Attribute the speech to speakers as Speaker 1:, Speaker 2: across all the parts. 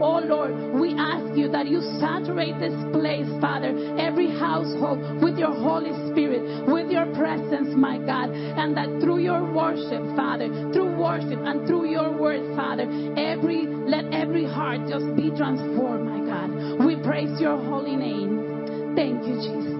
Speaker 1: Oh Lord, we ask you that you saturate this place, Father, every household with your Holy Spirit, with your presence, my God, and that through your worship, Father, through worship and through your word, Father, every let every heart just be transformed, my God. We praise your holy name. Thank you, Jesus.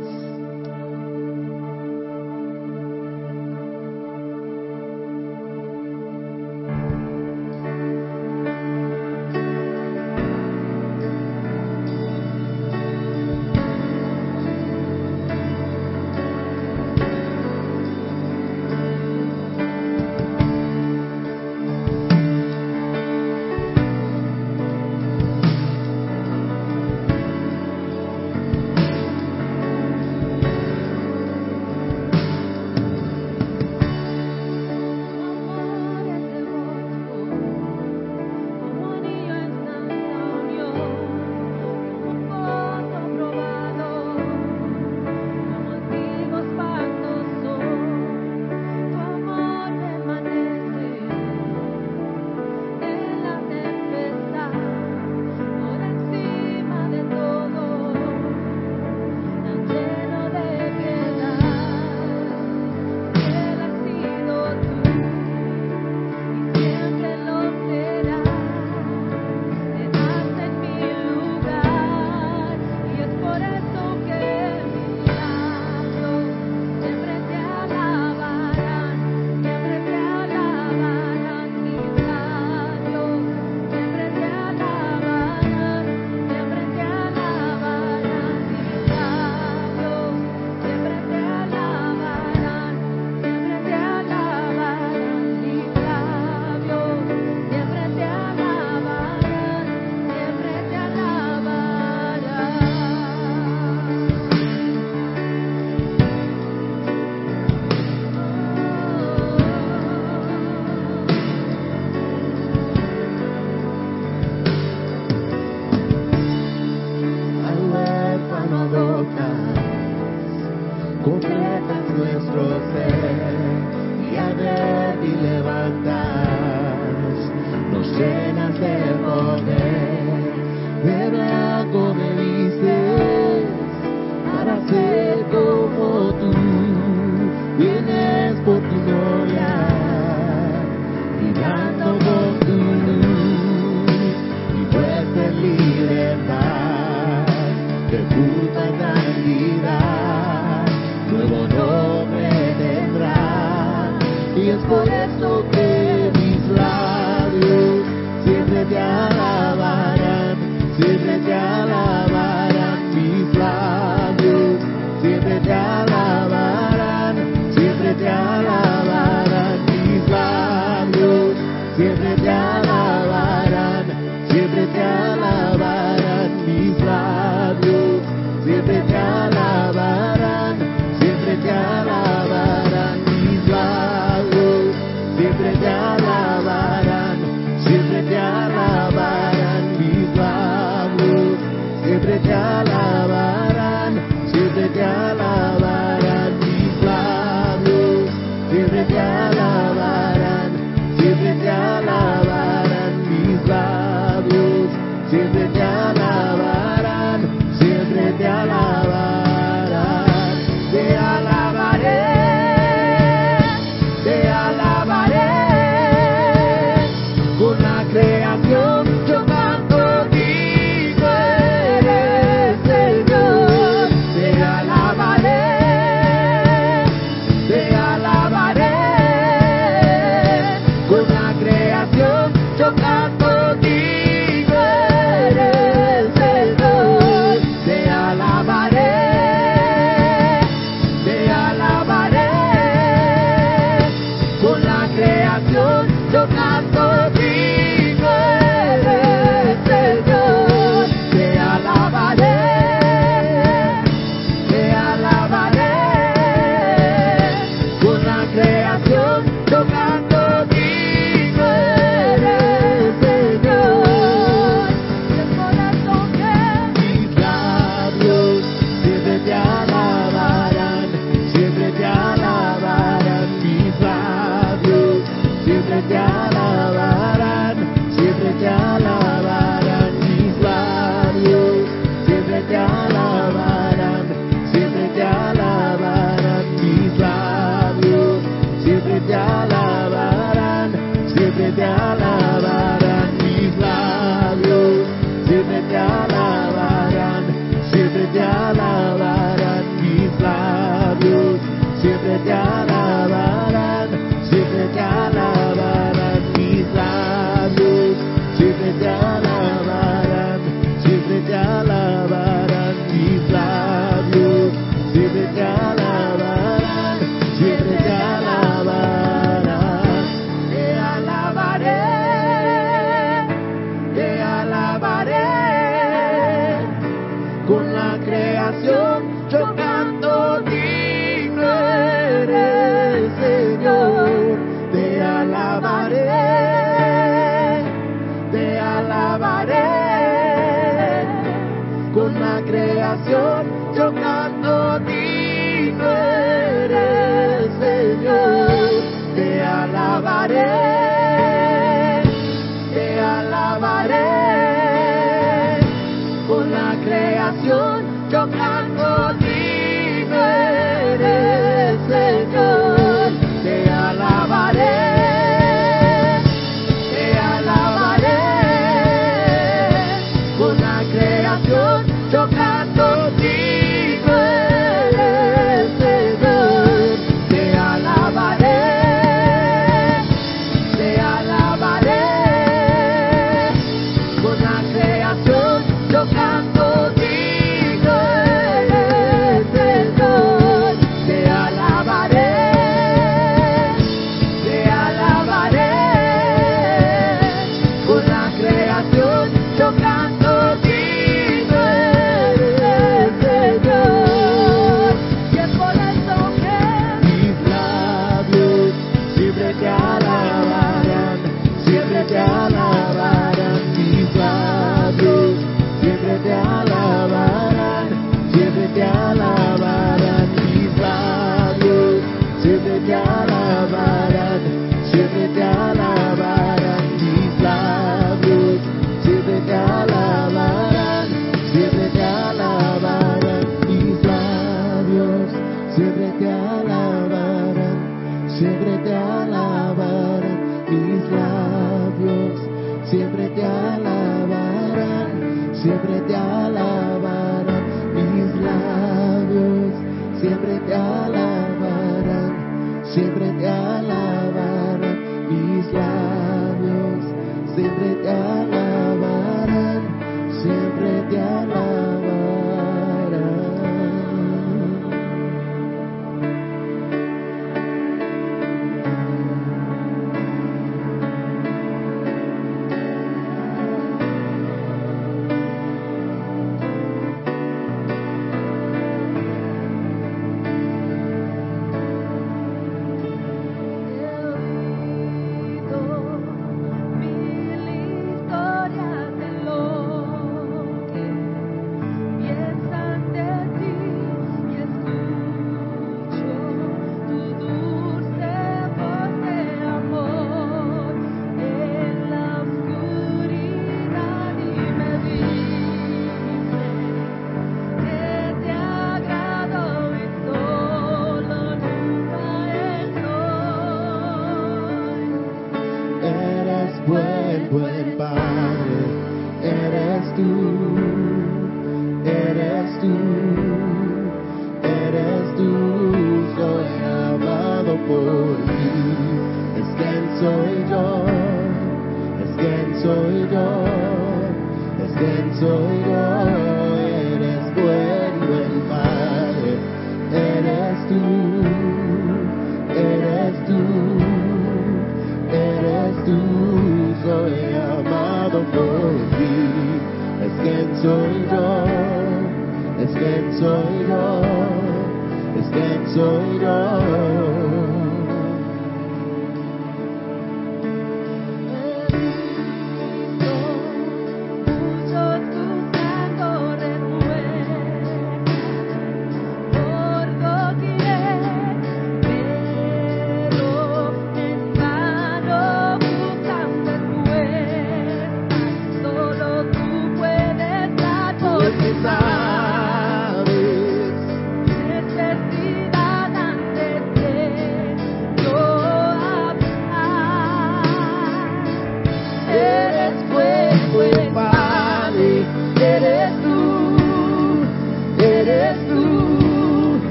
Speaker 2: Con la creación, yo canto digo eres.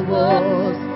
Speaker 2: Una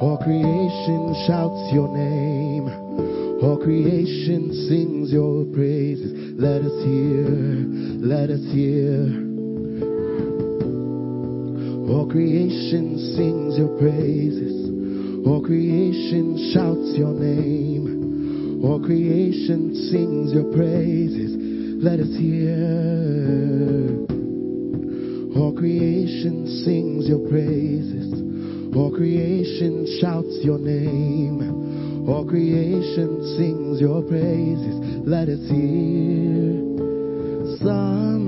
Speaker 2: All creation shouts your name. All creation sings your praises. Let us hear, let us hear. All creation sings your praises. All creation shouts your name. All creation sings your praises. Let us hear. All creation sings your praises. All creation shouts your name. All creation sings your praises. Let us hear some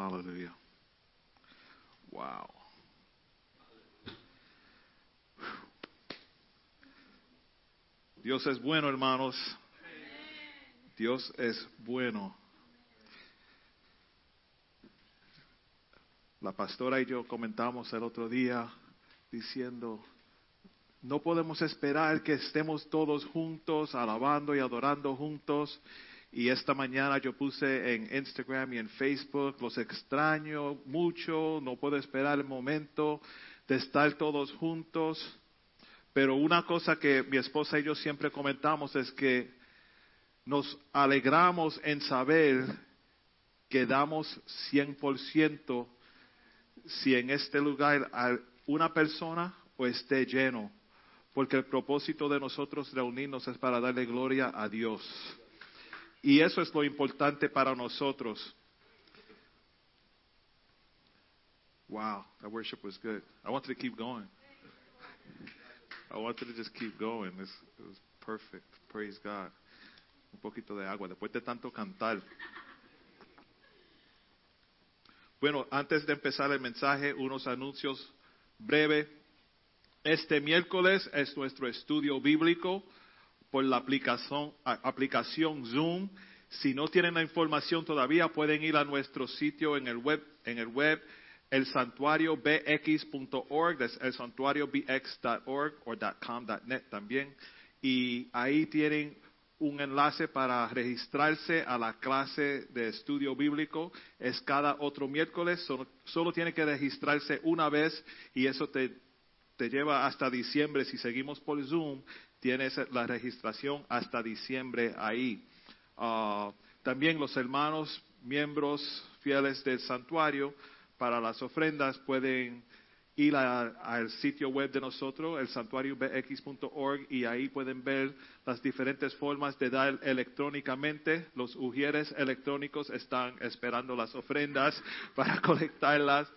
Speaker 3: Hallelujah. Wow. Dios es bueno, hermanos. Dios es bueno. La pastora y yo comentamos el otro día diciendo, no podemos esperar que estemos todos juntos, alabando y adorando juntos. Y esta mañana yo puse en Instagram y en Facebook, los extraño mucho, no puedo esperar el momento de estar todos juntos. Pero una cosa que mi esposa y yo siempre comentamos es que nos alegramos en saber que damos 100% si en este lugar hay una persona o esté lleno, porque el propósito de nosotros reunirnos es para darle gloria a Dios. Y eso es lo importante para nosotros. Wow, that worship was good. I wanted to keep going. I wanted to just keep going. It was perfect. Praise God. Un poquito de agua después de tanto cantar. Bueno, antes de empezar el mensaje, unos anuncios breves. Este miércoles es nuestro estudio bíblico por la aplicación, aplicación Zoom. Si no tienen la información todavía, pueden ir a nuestro sitio en el web, en el web el santuario bx.org, el santuario bx.org o .com.net también. Y ahí tienen un enlace para registrarse a la clase de estudio bíblico. Es cada otro miércoles, solo, solo tiene que registrarse una vez y eso te, te lleva hasta diciembre. Si seguimos por Zoom, tienes la registración hasta diciembre ahí. Uh, también los hermanos, miembros fieles del santuario, para las ofrendas pueden ir al sitio web de nosotros, el santuariobx.org, y ahí pueden ver las diferentes formas de dar electrónicamente. Los ujieres electrónicos están esperando las ofrendas para colectarlas,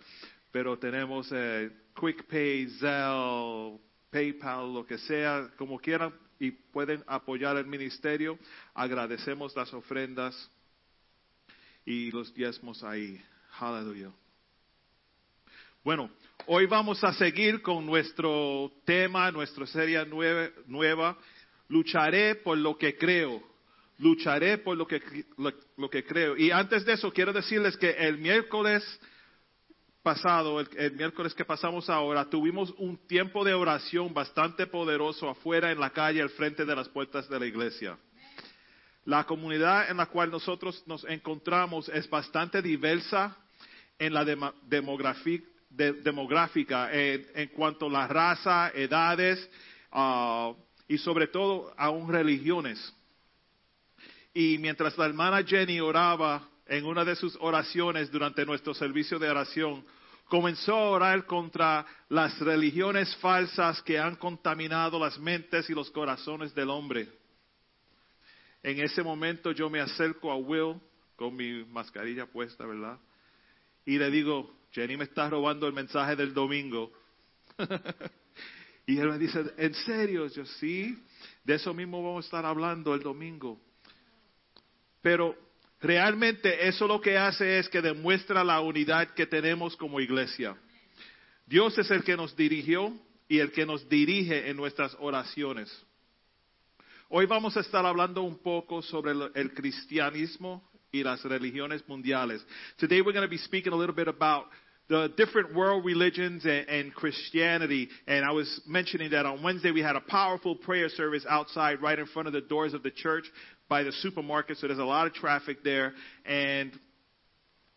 Speaker 3: pero tenemos eh, QuickPay, Zelle, PayPal, lo que sea, como quieran, y pueden apoyar el ministerio. Agradecemos las ofrendas y los diezmos ahí. Aleluya. Bueno, hoy vamos a seguir con nuestro tema, nuestra serie nueva, Lucharé por lo que creo. Lucharé por lo que, lo, lo que creo. Y antes de eso, quiero decirles que el miércoles pasado, el, el, miércoles que pasamos ahora, tuvimos un tiempo de oración bastante poderoso afuera en la calle, al frente de las puertas de la iglesia. La comunidad en la cual nosotros nos encontramos es bastante diversa en la demografía, de, demográfica en, en, cuanto a la raza, edades uh, y sobre todo aún religiones. Y mientras la hermana Jenny oraba en una de sus oraciones durante nuestro servicio de oración, comenzó a orar contra las religiones falsas que han contaminado las mentes y los corazones del hombre. En ese momento yo me acerco a Will con mi mascarilla puesta, ¿verdad? Y le digo, Jenny me está robando el mensaje del domingo. y él me dice, ¿en serio? Yo sí, de eso mismo vamos a estar hablando el domingo. Pero realmente eso lo que hace es que demuestra la unidad que tenemos como iglesia. Dios es el que nos dirigió y el que nos dirige en nuestras oraciones. Hoy vamos a estar hablando un poco sobre el, cristianismo y las religiones mundiales. Today we're going to be speaking a little bit about the different world religions and, and, Christianity. And I was mentioning that on Wednesday we had a powerful prayer service outside right in front of the doors of the church by the supermarket. So there's a lot of traffic there. And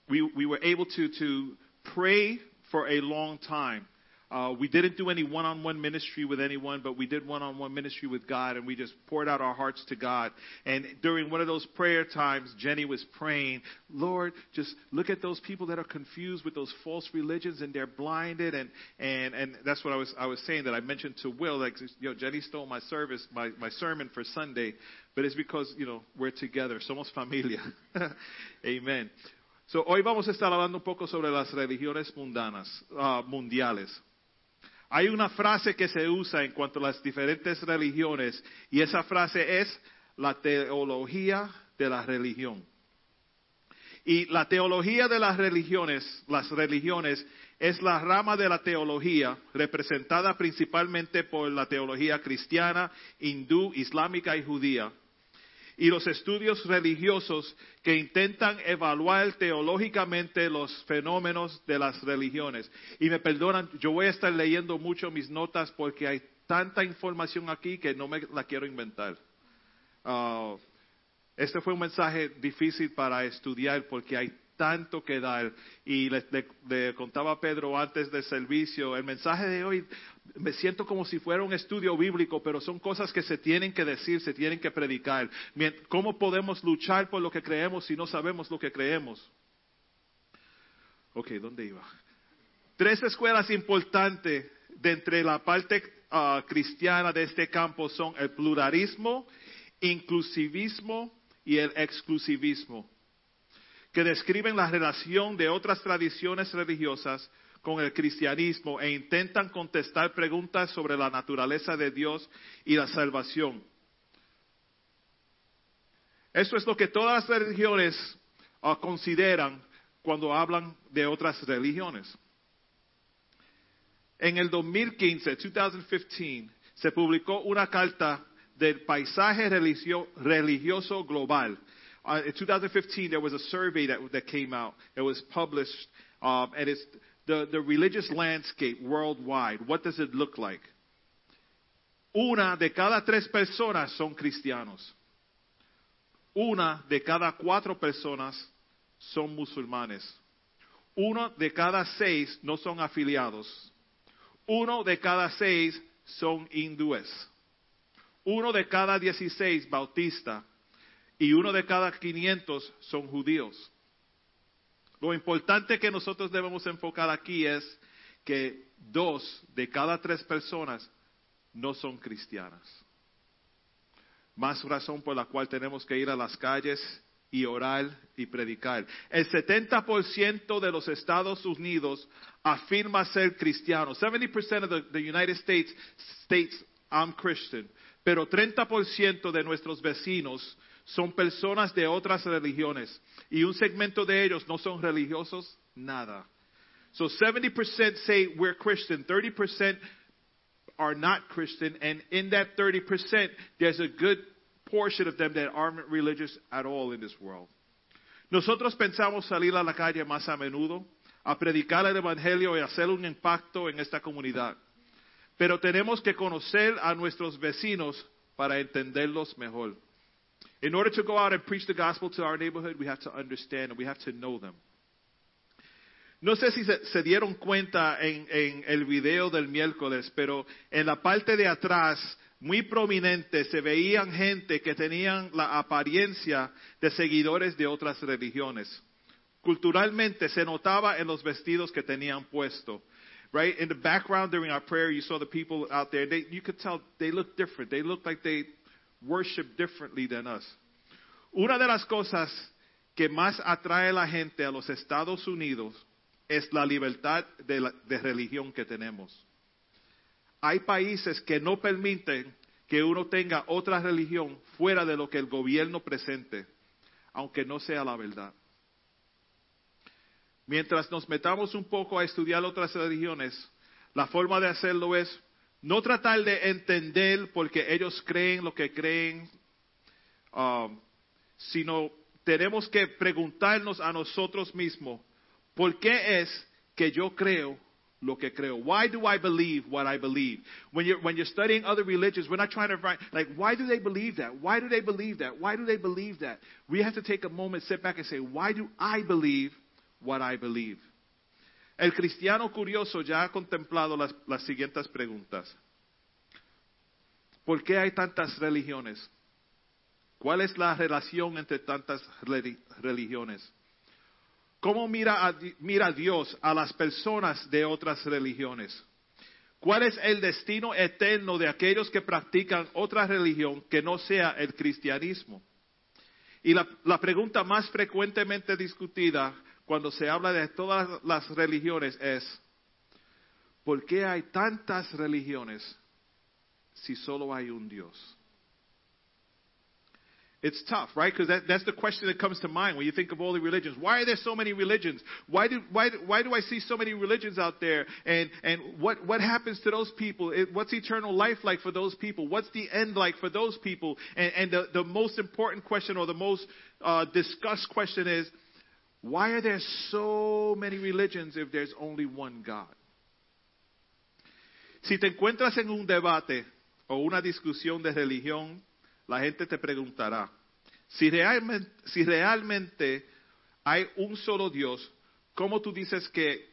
Speaker 3: we, we were able to, to pray for a long time. Uh, we didn't do any one-on-one ministry with anyone, but we did one-on-one ministry with God, and we just poured out our hearts to God. And during one of those prayer times, Jenny was praying, Lord, just look at those people that are confused with those false religions and they're blinded. And, and, and that's what I was, I was saying that I mentioned to Will, like, you know, Jenny stole my service, my, my sermon for Sunday, but it's because, you know, we're together. Somos familia. Amen. So, hoy vamos a estar hablando un poco sobre las religiones mundanas, uh, mundiales. Hay una frase que se usa en cuanto a las diferentes religiones y esa frase es la teología de la religión. Y la teología de las religiones, las religiones, es la rama de la teología representada principalmente por la teología cristiana, hindú, islámica y judía. Y los estudios religiosos que intentan evaluar teológicamente los fenómenos de las religiones. Y me perdonan, yo voy a estar leyendo mucho mis notas porque hay tanta información aquí que no me la quiero inventar. Ah, este fue un mensaje difícil para estudiar porque hay tanto que dar. Y le, contaba a Pedro antes del servicio, el mensaje de hoy me siento como si fuera un estudio bíblico, pero son cosas que se tienen que decir, se tienen que predicar. ¿Cómo podemos luchar por lo que creemos si no sabemos lo que creemos? Ok, ¿dónde iba? Tres escuelas importantes de entre la parte ah, cristiana de este campo son el pluralismo, inclusivismo y el exclusivismo, que describen la relación de otras tradiciones religiosas con el cristianismo e intentan contestar preguntas sobre la naturaleza de Dios y la salvación. Eso es lo que todas las religiones ah, consideran cuando hablan de otras religiones. En el 2015, 2015, se publicó una carta del paisaje religio- religioso global. Uh, in 2015, there was a survey that, that came out. It was published, um, and it's the, the religious landscape worldwide. What does it look like? Una de cada tres personas son cristianos. Una de cada cuatro personas son musulmanes. Uno de cada seis no son afiliados. Uno de cada seis son hindúes. Uno de cada dieciséis bautista. Y uno de cada quinientos son judíos. Lo importante que nosotros debemos enfocar aquí es que dos de cada tres personas no son cristianas. Más razón por la cual tenemos que ir a las calles y orar y predicar. El 70% de los Estados Unidos afirma ser cristiano. 70% of the, the United States states I'm Christian. Pero 30% de nuestros vecinos son personas de otras religiones. Y un segmento de ellos no son religiosos, nada. So 70% say we're Christian, 30% are not Christian, and in that 30%, there's a good portion of them that aren't religious at all in this world. Nosotros pensamos salir a la calle más a menudo, a predicar el Evangelio y hacer un impacto en esta comunidad. Pero tenemos que conocer a nuestros vecinos para entenderlos mejor. In order to go out and preach the gospel to our neighborhood, we have to understand and we have to know them. No sé si se, se dieron cuenta en, en el video del miércoles, pero en la parte de atrás, muy prominente, se veían gente que tenían la apariencia de seguidores de otras religiones. Culturalmente se notaba en los vestidos que tenían puesto. Right in the background during our prayer, you saw the people out there. They, you could tell they looked different. They looked like they worship differently than us. Una de las cosas que más atrae a la gente a los Estados Unidos es la libertad de, religión que tenemos. Hay países que no permiten que uno tenga otra religión fuera de lo que el gobierno presente, aunque no sea la verdad. Mientras nos metamos un poco a estudiar otras religiones, la forma de hacerlo es no tratar de entender porque ellos creen lo que creen, um, sino tenemos que preguntarnos a nosotros mismos, ¿por qué es que yo creo lo que creo? Why do I believe what I believe? When you're, when you're studying other religions, we're not trying to find, like, why do they believe that? Why do they believe that? Why do they believe that? We have to take a moment, sit back and say, why do I believe what I believe? El cristiano curioso ya ha contemplado las, siguientes preguntas. ¿Por qué hay tantas religiones? ¿Cuál es la relación entre tantas reli- religiones? ¿Cómo mira, mira Dios a las personas de otras religiones? ¿Cuál es el destino eterno de aquellos que practican otra religión que no sea el cristianismo? Y la, la pregunta más frecuentemente discutida cuando se habla de todas las religiones es, ¿por qué hay tantas religiones si solo hay un Dios? it's tough, right? Because that, that's the question that comes to mind when you think of all the religions. Why are there so many religions? Why do, why, why do I see so many religions out there? And, and what, what happens to those people? What's eternal life like for those people? What's the end like for those people? And, and the, the most important question or the most uh, discussed question is, why are there so many religions if there's only one God? Si te encuentras en un debate o una discusión de religión, la gente te preguntará, si realmente, si realmente hay un solo Dios, ¿cómo tú dices que,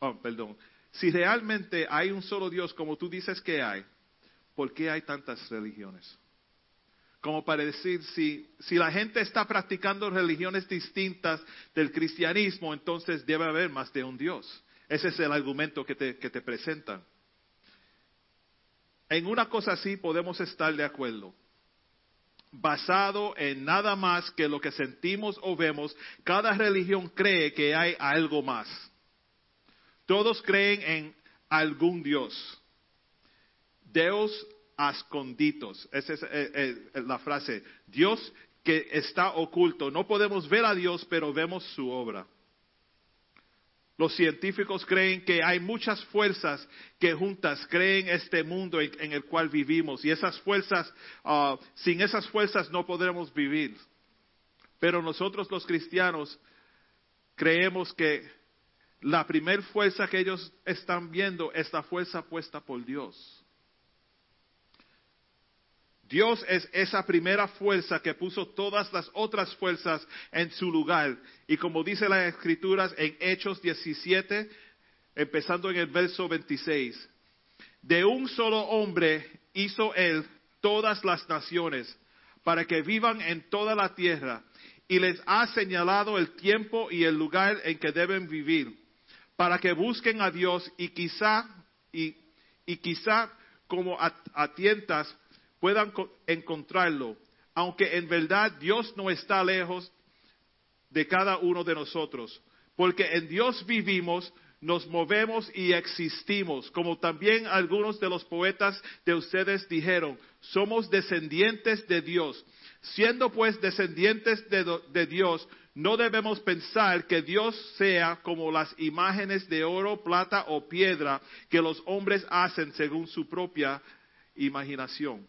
Speaker 3: oh, perdón, si realmente hay un solo Dios como tú dices que hay, ¿por qué hay tantas religiones? Como para decir, si, si la gente está practicando religiones distintas del cristianismo, entonces debe haber más de un Dios. Ese es el argumento que te, que te presentan. En una cosa así podemos estar de acuerdo. Basado en nada más que lo que sentimos o vemos, cada religión cree que hay algo más. Todos creen en algún Dios. Deus asconditos. Esa es eh, eh, la frase. Dios que está oculto. No podemos ver a Dios, pero vemos su obra. Los científicos creen que hay muchas fuerzas que juntas creen este mundo en, en el cual vivimos y esas fuerzas, ah, sin esas fuerzas no podremos vivir. Pero nosotros los cristianos creemos que la primer fuerza que ellos están viendo es la fuerza puesta por Dios. Dios es esa primera fuerza que puso todas las otras fuerzas en su lugar. Y como dice las escrituras en Hechos 17, empezando en el verso 26, de un solo hombre hizo él todas las naciones para que vivan en toda la tierra y les ha señalado el tiempo y el lugar en que deben vivir para que busquen a Dios y quizá y, quizá como a, a tientas puedan co- encontrarlo, aunque en verdad Dios no está lejos de cada uno de nosotros, porque en Dios vivimos, nos movemos y existimos, como también algunos de los poetas de ustedes dijeron, somos descendientes de Dios. Siendo pues descendientes de Dios, no debemos pensar que Dios sea como las imágenes de oro, plata o piedra que los hombres hacen según su propia imaginación.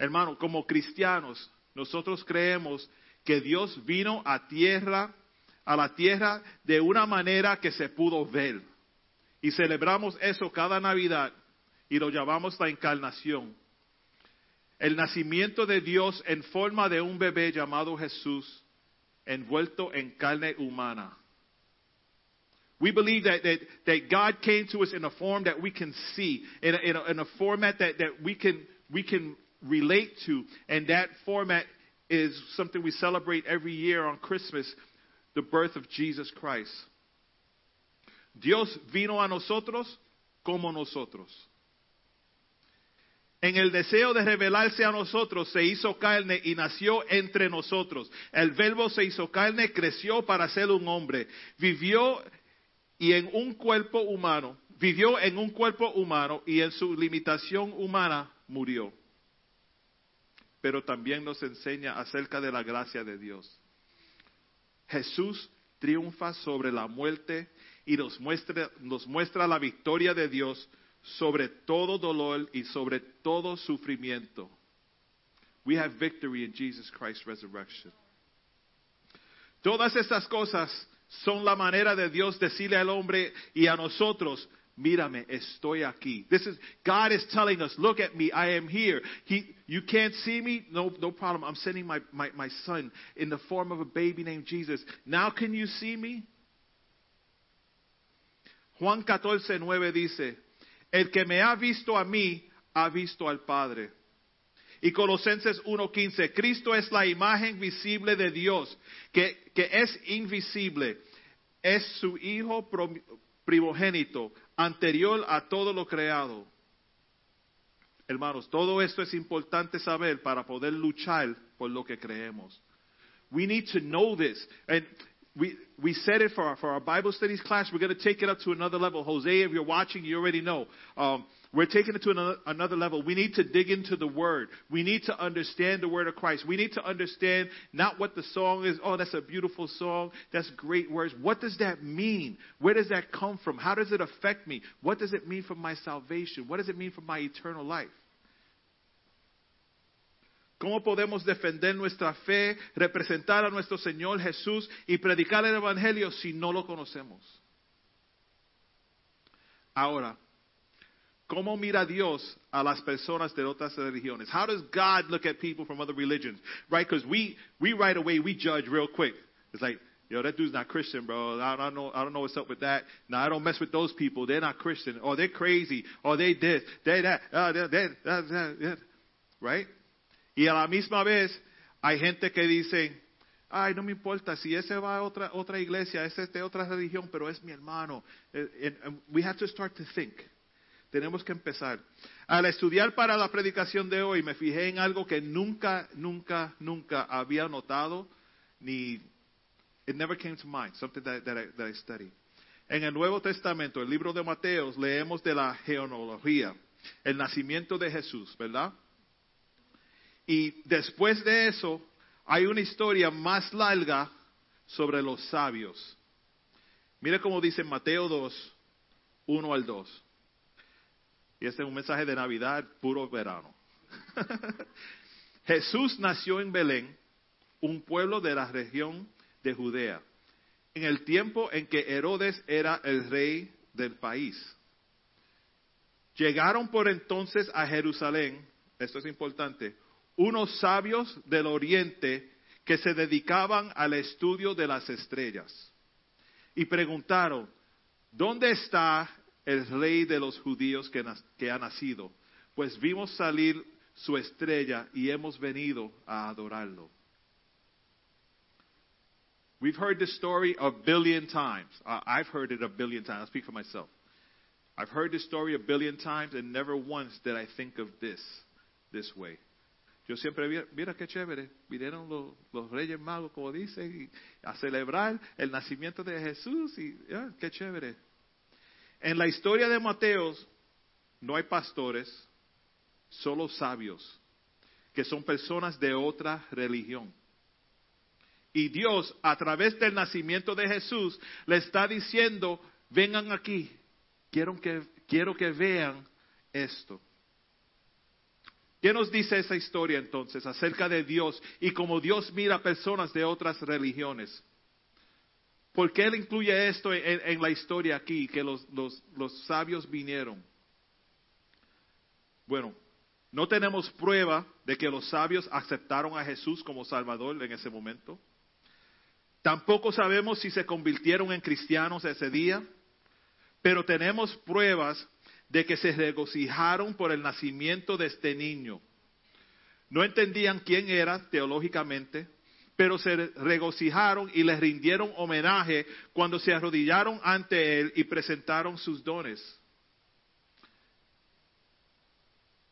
Speaker 3: Hermano, como cristianos, nosotros creemos que Dios vino a tierra, a la tierra de una manera que se pudo ver. Y celebramos eso cada Navidad y lo llamamos la encarnación. El nacimiento de Dios en forma de un bebé llamado Jesús, envuelto en carne humana. We believe that, that, God came to us in a form that we can see, in a, in a, in a format that, that we, can, we can relate to. And that format is something we celebrate every year on Christmas, the birth of Jesus Christ. Dios vino a nosotros como nosotros. En el deseo de revelarse a nosotros, se hizo carne y nació entre nosotros. El verbo se hizo carne, creció para ser un hombre. Vivió y en un cuerpo humano, vivió en un cuerpo humano y en su limitación humana murió. Pero también nos enseña acerca de la gracia de Dios. Jesús triunfa sobre la muerte y nos muestra, nos muestra la victoria de Dios sobre todo dolor y sobre todo sufrimiento. We have victory in Jesus Christ's resurrection. Todas estas cosas son la manera de Dios decirle al hombre y a nosotros, mírame, estoy aquí. This is God is telling us, look at me, I am here. He, you can't see me, no, no problem. I'm sending my, my, my son in the form of a baby named Jesus. Now can you see me? Juan 14, 9 dice, el que me ha visto a mí, ha visto al Padre. Y Colosenses 1.15, Cristo es la imagen visible de Dios, que, que es invisible, es su Hijo primogénito, anterior a todo lo creado. Hermanos, todo esto es importante saber para poder luchar por lo que creemos. We need to know this. And we, we said it for our, for our Bible studies class. We're going to take it up to another level. Jose, if you're watching, you already know. Um, We're taking it to another, another level. We need to dig into the Word. We need to understand the Word of Christ. We need to understand not what the song is. Oh, that's a beautiful song. That's great words. What does that mean? Where does that come from? How does it affect me? What does it mean for my salvation? What does it mean for my eternal life? ¿Cómo podemos defender nuestra fe, representar a nuestro Señor Jesús y predicar el Evangelio si no lo conocemos? Ahora, ¿cómo mira Dios a las personas de otras religiones? How does God look at people from other religions? Right? Because we, we right away, we judge real quick. It's like, yo, that dude's not Christian, bro. I don't know, I don't know what's up with that. No, I don't mess with those people. They're not Christian. Or they're crazy. Or they this, they that, uh, they, that, that, that. Right? Y a la misma vez, hay gente que dice, ay, no me importa, si ese va a otra, otra iglesia, ese es de otra religión, pero es mi hermano. Eh, And, and we have to start to think. Tenemos que empezar. Al estudiar para la predicación de hoy, me fijé en algo que nunca, nunca, nunca había notado, ni, it never came to mind, something that, I, that I studied. En el Nuevo Testamento, el libro de Mateos, leemos de la genealogía, el nacimiento de Jesús, ¿verdad? Y después de eso, hay una historia más larga sobre los sabios. Mire cómo dice Mateo 2, 1 al 2. Y este es un mensaje de Navidad, puro verano. Jesús nació en Belén, un pueblo de la región de Judea, en el tiempo en que Herodes era el rey del país. Llegaron por entonces a Jerusalén, esto es importante, unos sabios del oriente que se dedicaban al estudio de las estrellas. Y preguntaron, ¿dónde está el rey de los judíos que, que ha nacido? Pues vimos salir su estrella y hemos venido a adorarlo. We've heard this story a billion times. I've heard it a billion times. I'll speak for myself. I've heard this story a billion times and never once did I think of this this way. Yo siempre vi, mira qué chévere, vinieron los, reyes magos, como dicen, a celebrar el nacimiento de Jesús y ah, qué chévere. En la historia de Mateos no hay pastores, solo sabios, que son personas de otra religión. Y Dios, a través del nacimiento de Jesús, le está diciendo, vengan aquí, quiero que, quiero que vean esto. ¿Qué nos dice esa historia entonces acerca de Dios y cómo Dios mira a personas de otras religiones? ¿Por qué Él incluye esto en, la historia aquí, que los, los, los sabios vinieron? Bueno, no tenemos prueba de que los sabios aceptaron a Jesús como Salvador en ese momento. Tampoco sabemos si se convirtieron en cristianos ese día, pero tenemos pruebas de que se regocijaron por el nacimiento de este niño. No entendían quién era teológicamente, pero se regocijaron y le rindieron homenaje cuando se arrodillaron ante él y presentaron sus dones.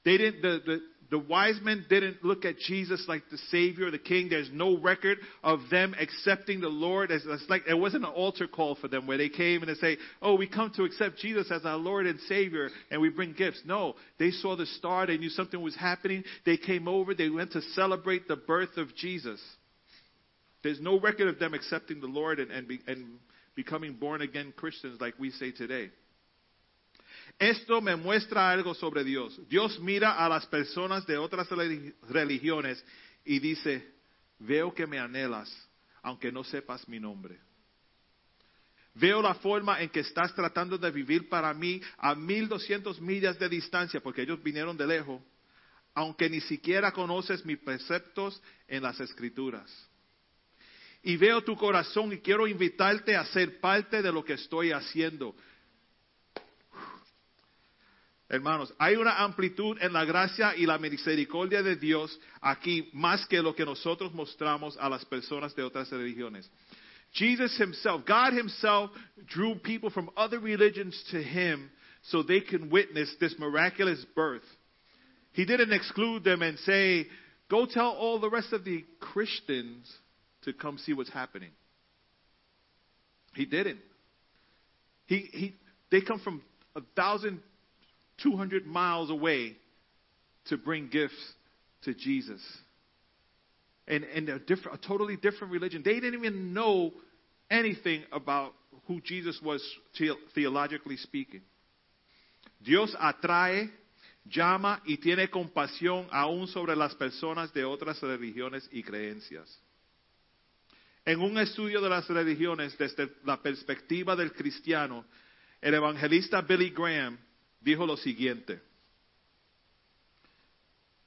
Speaker 3: They didn't, the, the, the wise men didn't look at Jesus like the Savior, the King. There's no record of them accepting the Lord. As, it's like it wasn't an altar call for them where they came and they say, "Oh, we come to accept Jesus as our Lord and Savior, and we bring gifts." No, they saw the star. They knew something was happening. They came over. They went to celebrate the birth of Jesus. There's no record of them accepting the Lord and, and, be, and becoming born again Christians like we say today. Esto me muestra algo sobre Dios. Dios mira a las personas de otras relig- religiones y dice, veo que me anhelas, aunque no sepas mi nombre. Veo la forma en que estás tratando de vivir para mí a 1200 millas de distancia, porque ellos vinieron de lejos, aunque ni siquiera conoces mis preceptos en las escrituras. Y veo tu corazón y quiero invitarte a ser parte de lo que estoy haciendo. Hermanos, hay una amplitud en la gracia y la misericordia de Dios aquí más que lo que nosotros mostramos a las personas de otras religiones. Jesus himself, God himself drew people from other religions to him so they can witness this miraculous birth. He didn't exclude them and say, go tell all the rest of the Christians to come see what's happening. He didn't. He, he, they come from a thousand 200 miles away to bring gifts to Jesus. And, and a, different, a totally different religion. They didn't even know anything about who Jesus was the- theologically speaking. Dios atrae, llama y tiene compasión aún sobre las personas de otras religiones y creencias. En un estudio de las religiones desde la perspectiva del cristiano, el evangelista Billy Graham dijo lo siguiente.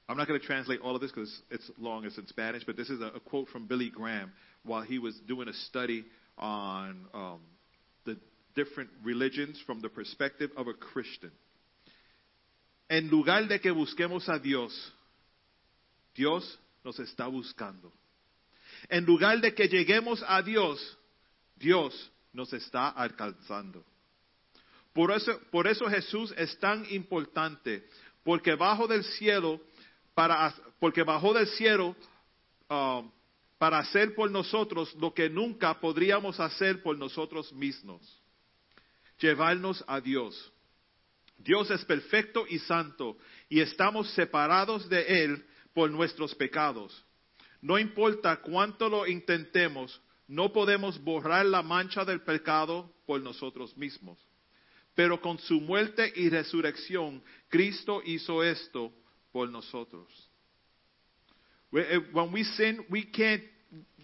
Speaker 3: I'm not going to translate all of this because it's long, it's in Spanish, but this is a, quote from Billy Graham while he was doing a study on um, the different religions from the perspective of a Christian. En lugar de que busquemos a Dios, Dios nos está buscando. En lugar de que lleguemos a Dios, Dios nos está alcanzando. Por eso, por eso Jesús es tan importante, porque bajo del cielo, para, porque bajó del cielo um, para hacer por nosotros lo que nunca podríamos hacer por nosotros mismos, llevarnos a Dios. Dios es perfecto y santo y estamos separados de Él por nuestros pecados. No importa cuánto lo intentemos, no podemos borrar la mancha del pecado por nosotros mismos. Pero con su muerte y resurrección, Cristo hizo esto por nosotros. When we sin, we can't,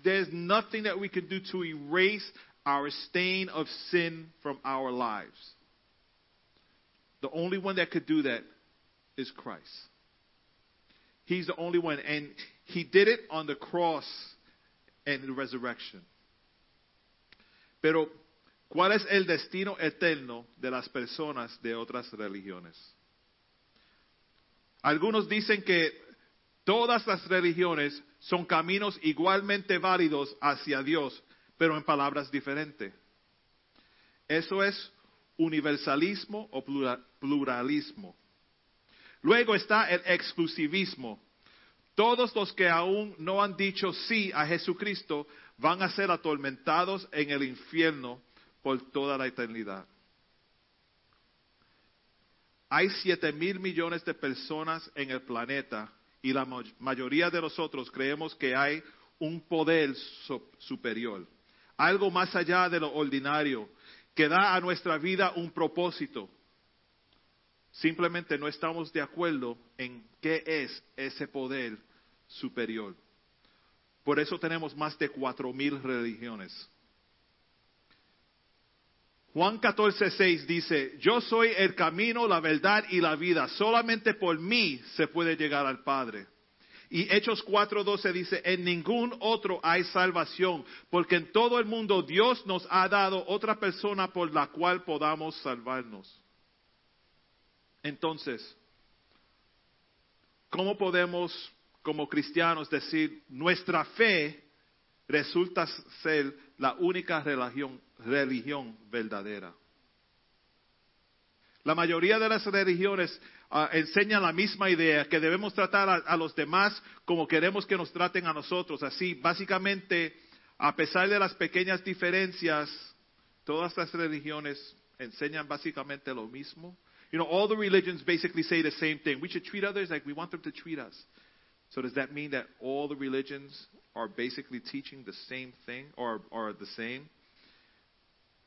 Speaker 3: there's nothing that we can do to erase our stain of sin from our lives. The only one that could do that is Christ. He's the only one. And he did it on the cross and the resurrection. Pero, ¿cuál es el destino eterno de las personas de otras religiones? Algunos dicen que todas las religiones son caminos igualmente válidos hacia Dios, pero en palabras diferentes. Eso es universalismo o plura- pluralismo. Luego está el exclusivismo. Todos los que aún no han dicho sí a Jesucristo van a ser atormentados en el infierno por toda la eternidad. Hay siete mil millones de personas en el planeta y la ma- mayoría de nosotros creemos que hay un poder superior, algo más allá de lo ordinario, que da a nuestra vida un propósito. Simplemente no estamos de acuerdo en qué es ese poder superior. Por eso tenemos más de cuatro mil religiones. Juan 14:6 dice, yo soy el camino, la verdad y la vida. Solamente por mí se puede llegar al Padre. Y Hechos 4:12 dice, en ningún otro hay salvación, porque en todo el mundo Dios nos ha dado otra persona por la cual podamos salvarnos. Entonces, ¿cómo podemos como cristianos decir nuestra fe resulta ser la única religión, religión verdadera? La mayoría de las religiones ah, enseñan la misma idea, que debemos tratar a, a los demás como queremos que nos traten a nosotros. Así, básicamente, a pesar de las pequeñas diferencias, todas las religiones enseñan básicamente lo mismo. You know, all the religions basically say the same thing. We should treat others like we want them to treat us. So does that mean that all the religions are basically teaching the same thing or are the same?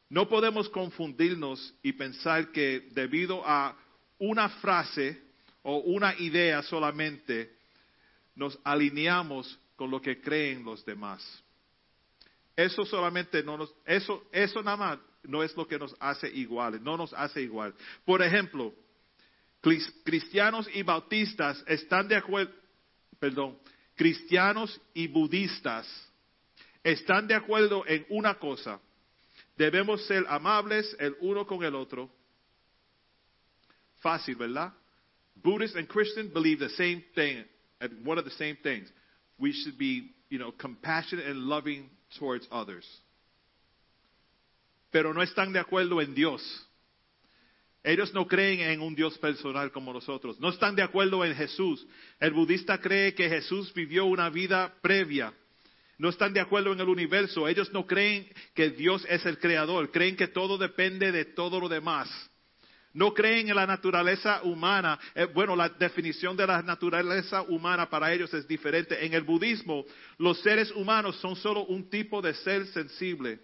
Speaker 3: No podemos confundirnos y pensar que debido a una frase o una idea solamente nos alineamos con lo que creen los demás. Eso solamente no es lo que nos hace iguales, no nos hace igual. Por ejemplo, cris- cristianos y bautistas están de acuerdo, perdón, cristianos y budistas están de acuerdo en una cosa. Debemos ser amables el uno con el otro. Fácil, ¿verdad? Buddhists and Christians believe the same thing, one of the same things. We should be, you know, compassionate and loving towards others. Pero no están de acuerdo en Dios. Ellos no creen en un Dios personal como nosotros. No están de acuerdo en Jesús. El budista cree que Jesús vivió una vida previa. No están de acuerdo en el universo. Ellos no creen que Dios es el creador. Creen que todo depende de todo lo demás. No creen en la naturaleza humana. Eh, bueno, la definición de la naturaleza humana para ellos es diferente. En el budismo, los seres humanos son solo un tipo de ser sensible,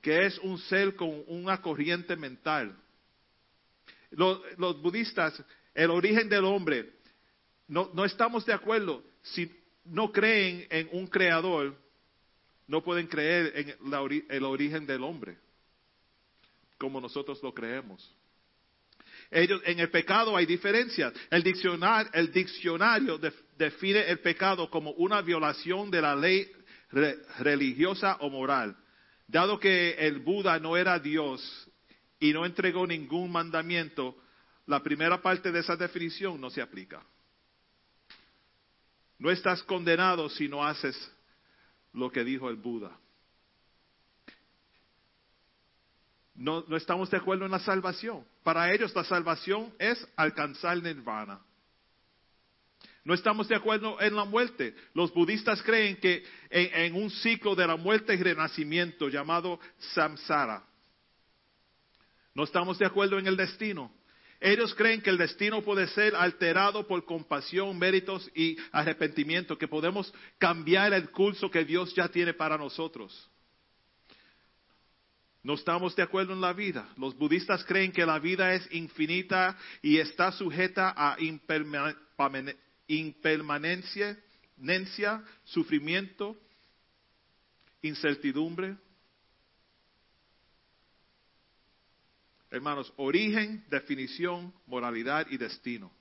Speaker 3: que es un ser con una corriente mental. Los, budistas, el origen del hombre, no, no estamos de acuerdo. Si no creen en un creador, no pueden creer en la el origen del hombre, como nosotros lo creemos. Ellos, en el pecado hay diferencias. El diccionario, el diccionario def- define el pecado como una violación de la ley re- religiosa o moral. Dado que el Buda no era Dios y no entregó ningún mandamiento, la primera parte de esa definición no se aplica. No estás condenado si no haces lo que dijo el Buda. No, estamos de acuerdo en la salvación. Para ellos la salvación es alcanzar nirvana. No estamos de acuerdo en la muerte. Los budistas creen que en un ciclo de la muerte y renacimiento llamado samsara. No estamos de acuerdo en el destino. Ellos creen que el destino puede ser alterado por compasión, méritos y arrepentimiento, que podemos cambiar el curso que Dios ya tiene para nosotros. No estamos de acuerdo en la vida. Los budistas creen que la vida es infinita y está sujeta a impermanencia, nencia, sufrimiento, incertidumbre. Hermanos, origen, definición, moralidad y destino.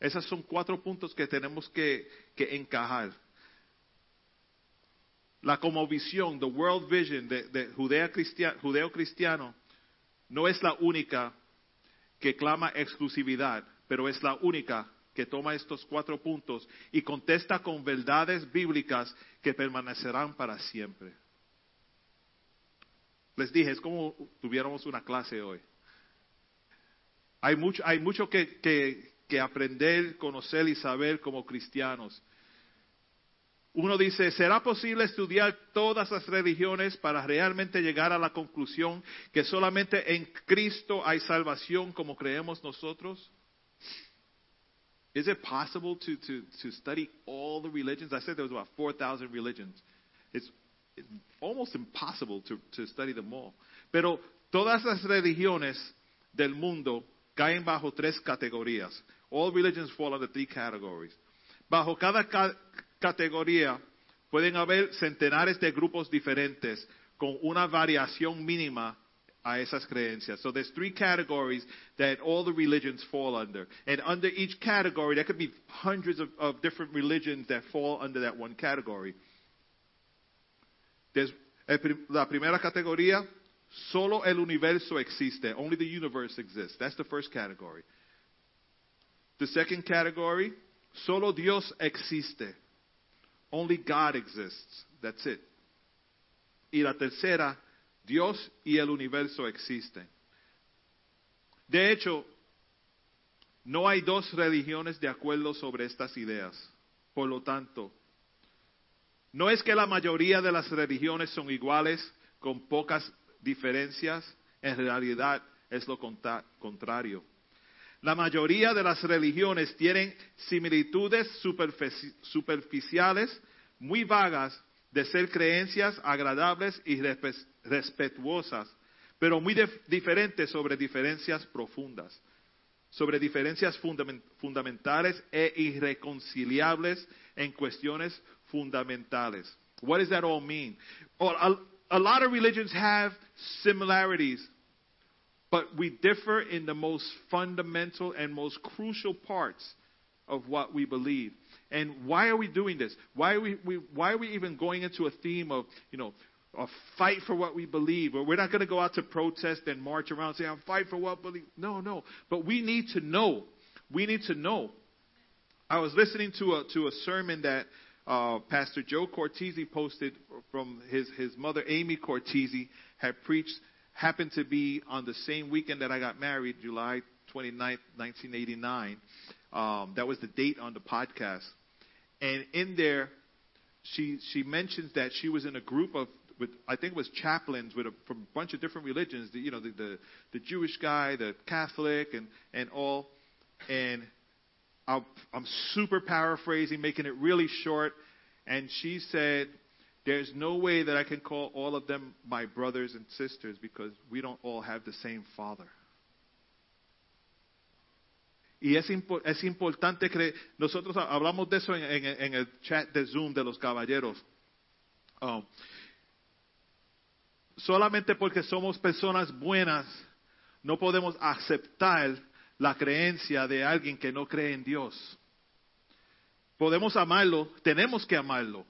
Speaker 3: Esos son cuatro puntos que tenemos que, que encajar. La visión, the world vision de, de judeo-cristiano, no es la única que clama exclusividad, pero es la única que toma estos cuatro puntos y contesta con verdades bíblicas que permanecerán para siempre. Les dije, es como tuviéramos una clase hoy. Hay mucho, hay mucho que, que, aprender, conocer y saber como cristianos. Uno dice, ¿será posible estudiar todas las religiones para realmente llegar a la conclusión que solamente en Cristo hay salvación como creemos nosotros? Is it possible to, to, to study all the religions? I said there was about 4,000 religions. Almost impossible to, to study them all. Pero todas las religiones del mundo caen bajo tres categorías. All religions fall under three categories. Bajo cada ca- categoría pueden haber centenares de grupos diferentes con una variación mínima a esas creencias. So there's three categories that all the religions fall under. And under each category, there could be hundreds of, of different religions that fall under that one category. La primera categoría, solo el universo existe. Only the universe exists. That's the first category. The second category, solo Dios existe. Only God exists. That's it. Y la tercera, Dios y el universo existen. De hecho, no hay dos religiones de acuerdo sobre estas ideas. Por lo tanto, no es que la mayoría de las religiones son iguales con pocas diferencias, en realidad es lo contrario. La mayoría de las religiones tienen similitudes superfici- superficiales, muy vagas, de ser creencias agradables y respe- respetuosas, pero muy dif- diferentes sobre diferencias profundas, sobre diferencias fundamen- fundamentales e irreconciliables en cuestiones fundamentales. What does that all mean? Well, a, a lot of religions have similarities, but we differ in the most fundamental and most crucial parts of what we believe. And why are we doing this? Why are we, we why are we even going into a theme of, you know, a fight for what we believe? Or we're not going to go out to protest and march around saying, I'm fight for what I believe. No, no. But we need to know. We need to know. I was listening to a to a sermon that uh, Pastor Joe Cortese posted from his his mother Amy Cortese had preached. Happened to be on the same weekend that I got married, July 29th, 1989. Um, that was the date on the podcast. And in there, she she mentions that she was in a group of with I think it was chaplains with a, from a bunch of different religions. The, you know, the, the the Jewish guy, the Catholic, and and all. And I'm, I'm super paraphrasing, making it really short. And she said, "There's no way that I can call all of them my brothers and sisters because we don't all have the same father." Y es, es importante que nosotros hablamos de eso en, en- en el chat de Zoom de los caballeros. Um, solamente porque somos personas buenas, no podemos aceptar la creencia de alguien que no cree en Dios. Podemos amarlo, tenemos que amarlo,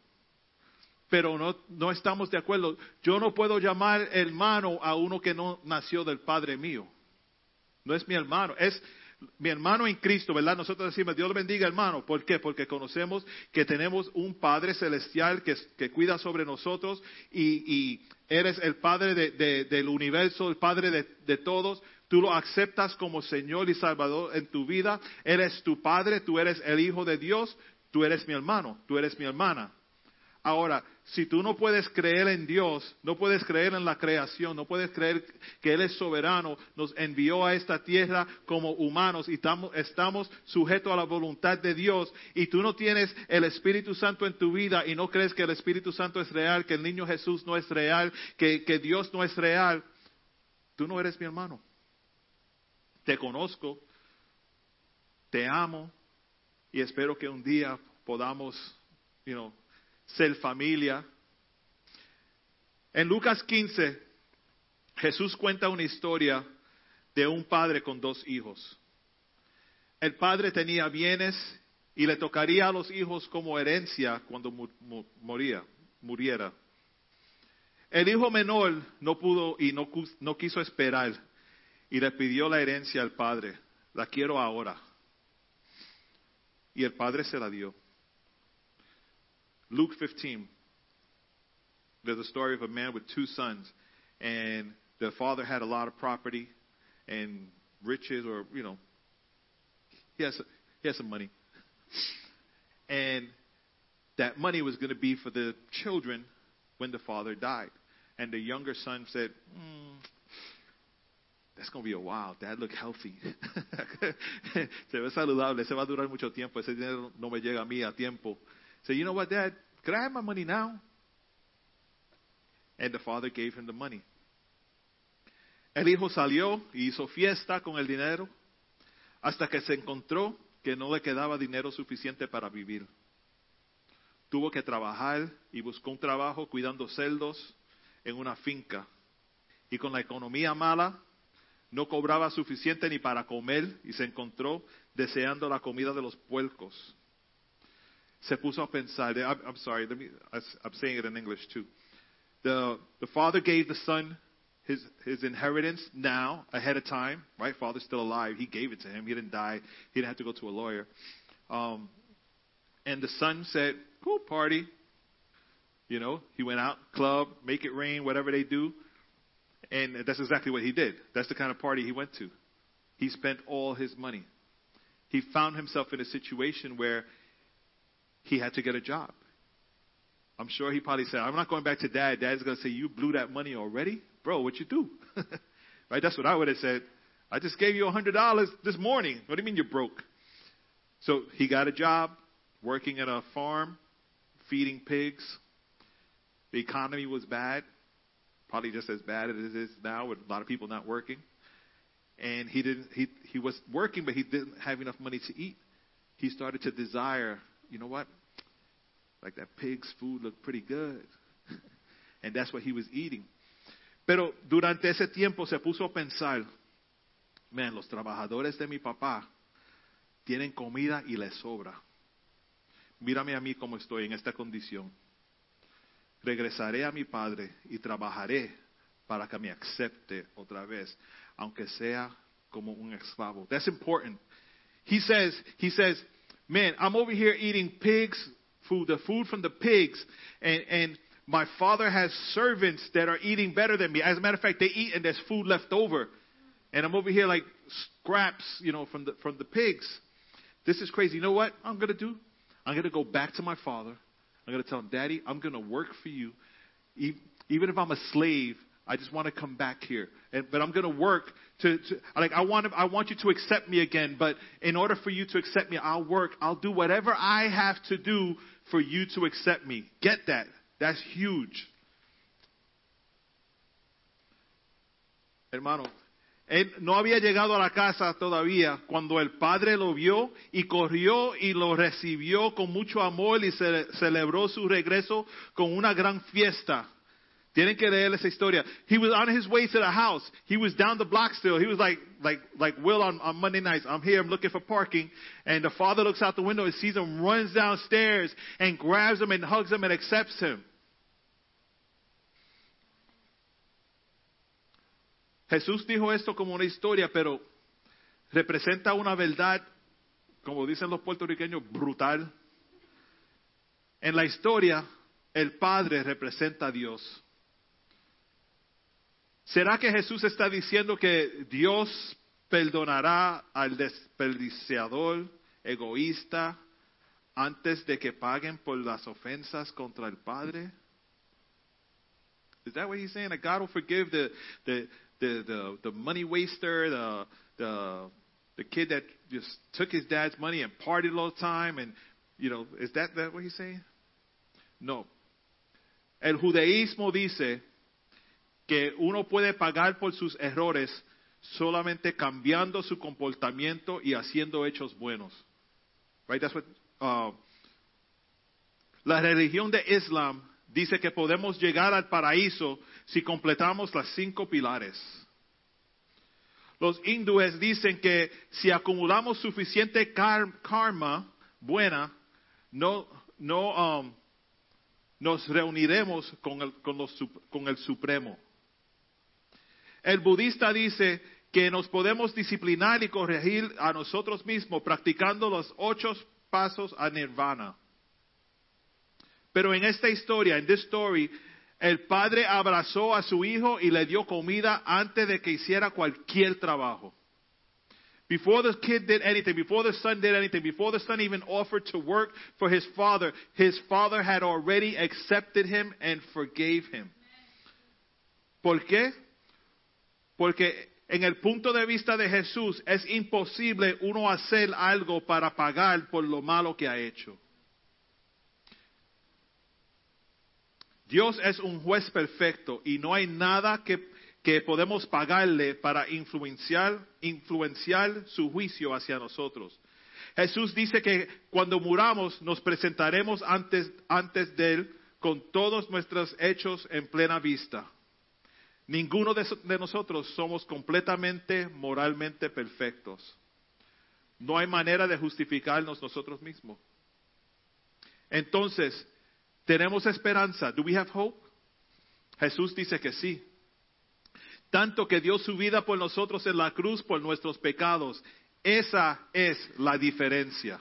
Speaker 3: pero no, no estamos de acuerdo. Yo no puedo llamar hermano a uno que no nació del Padre mío. No es mi hermano, es mi hermano en Cristo, ¿verdad? Nosotros decimos, Dios bendiga hermano. ¿Por qué? Porque conocemos que tenemos un Padre celestial que, que cuida sobre nosotros y, y eres el Padre de- de- del universo, el Padre de, de todos. Tú lo aceptas como Señor y Salvador en tu vida. Eres tu Padre, tú eres el Hijo de Dios, tú eres mi hermano, tú eres mi hermana. Ahora, si tú no puedes creer en Dios, no puedes creer en la creación, no puedes creer que Él es soberano, nos envió a esta tierra como humanos y estamos, estamos sujetos a la voluntad de Dios y tú no tienes el Espíritu Santo en tu vida y no crees que el Espíritu Santo es real, que el niño Jesús no es real, que, que Dios no es real, tú no eres mi hermano. Te conozco, te amo y espero que un día podamos, you know, ser familia. En Lucas 15, Jesús cuenta una historia de un padre con dos hijos. El padre tenía bienes y le tocaría a los hijos como herencia cuando mu- moría, muriera. El hijo menor no pudo y no, no quiso esperar y le pidió la herencia al padre. La quiero ahora. Y el padre se la dio. Luke 15, there's a story of a man with two sons, and the father had a lot of property and riches, or you know, he has he has some money, and that money was going to be for the children when the father died. And the younger son said, "Hmm, That's going to be a while. Dad look healthy. Se ve saludable. Ese va a durar mucho tiempo. Ese dinero no me llega a mí a tiempo. Say, you know what, Dad? Could I my money now? And the father gave him the money. El hijo salió y hizo fiesta con el dinero hasta que se encontró que no le quedaba dinero suficiente para vivir. Tuvo que trabajar y buscó un trabajo cuidando cerdos en una finca. Y con la economía mala, no cobraba suficiente ni para comer y se encontró deseando la comida de los puercos. Se puso a pensar. I'm, I'm sorry, me, I'm saying it in English too. The, the father gave the son his, his inheritance now, ahead of time, right? Father's still alive. He gave it to him. He didn't die. He didn't have to go to a lawyer. Um, and the son said, cool party. You know, he went out, club, make it rain, whatever they do. And that's exactly what he did. That's the kind of party he went to. He spent all his money. He found himself in a situation where he had to get a job. I'm sure he probably said, I'm not going back to dad. Dad's going to say, You blew that money already? Bro, what you do? right? That's what I would have said. I just gave you a $100 this morning. What do you mean you're broke? So he got a job working at a farm, feeding pigs. The economy was bad, probably just as bad as it is now with a lot of people not working. And he didn't he he was working but he didn't have enough money to eat. He started to desire, you know what? Like that pig's food looked pretty good. and that's what he was eating. Pero durante ese tiempo se puso a pensar, man, los trabajadores de mi papá tienen comida y les sobra. Mírame a mí cómo estoy en esta condición. Regresaré a mi padre y trabajaré para que me acepte otra vez, aunque sea como un esclavo. That's important. He says, he says, man, I'm over here eating pigs food, the food from the pigs, and, and my father has servants that are eating better than me. As a matter of fact, they eat and there's food left over. And I'm over here like scraps, you know, from the, from the pigs. This is crazy. You know what I'm going to do? I'm going to go back to my father. I'm going to tell him, Daddy, I'm going to work for you. even if I'm a slave, I just want to come back here. And, but I'm going to work to, to like I want I want you to accept me again. But in order for you to accept me, I'll work. I'll do whatever I have to do for you to accept me. Get that? That's huge. Hermano, él no había llegado a la casa todavía cuando el padre lo vio y corrió y lo recibió con mucho amor y ce- celebró su regreso con una gran fiesta. Tienen que leer esa historia. He was on his way to the house. He was down the block still. He was like, like, like Will on, on Monday nights. I'm here. I'm looking for parking. And the father looks out the window and sees him, runs downstairs and grabs him and hugs him and accepts him. Jesús dijo esto como una historia, pero representa una verdad, como dicen los puertorriqueños, brutal. En la historia, el Padre representa a Dios. ¿Será que Jesús está diciendo que Dios perdonará al desperdiciador, egoísta, antes de que paguen por las ofensas contra el Padre? Is that what he's saying? That God will forgive the the the the, the money waster, the the the kid that just took his dad's money and partied all the time, and you know, is that that what he's saying? No. El judaísmo dice que uno puede pagar por sus errores solamente cambiando su comportamiento y haciendo hechos buenos. Right? That's what, uh, la religión de Islam dice que podemos llegar al paraíso si completamos las cinco pilares. Los hindúes dicen que si acumulamos suficiente kar- karma buena, no, no, um, nos reuniremos con el, con, los con el Supremo. El budista dice que nos podemos disciplinar y corregir a nosotros mismos practicando los ocho pasos a nirvana. Pero en esta historia, en this story, el padre abrazó a su hijo y le dio comida antes de que hiciera cualquier trabajo. Before the kid did anything, before the son did anything, before the son even offered to work for his father, his father had already accepted him and forgave him. ¿Por qué? Porque en el punto de vista de Jesús es imposible uno hacer algo para pagar por lo malo que ha hecho. Dios es un juez perfecto y no hay nada que, que podemos pagarle para influenciar, influenciar su juicio hacia nosotros. Jesús dice que cuando muramos nos presentaremos antes, antes de Él con todos nuestros hechos en plena vista. Ninguno de, de nosotros somos completamente moralmente perfectos. No hay manera de justificarnos nosotros mismos. Entonces, ¿tenemos esperanza? ¿Do we have hope? Jesús dice que sí. Tanto que dio su vida por nosotros en la cruz por nuestros pecados. Esa es la diferencia.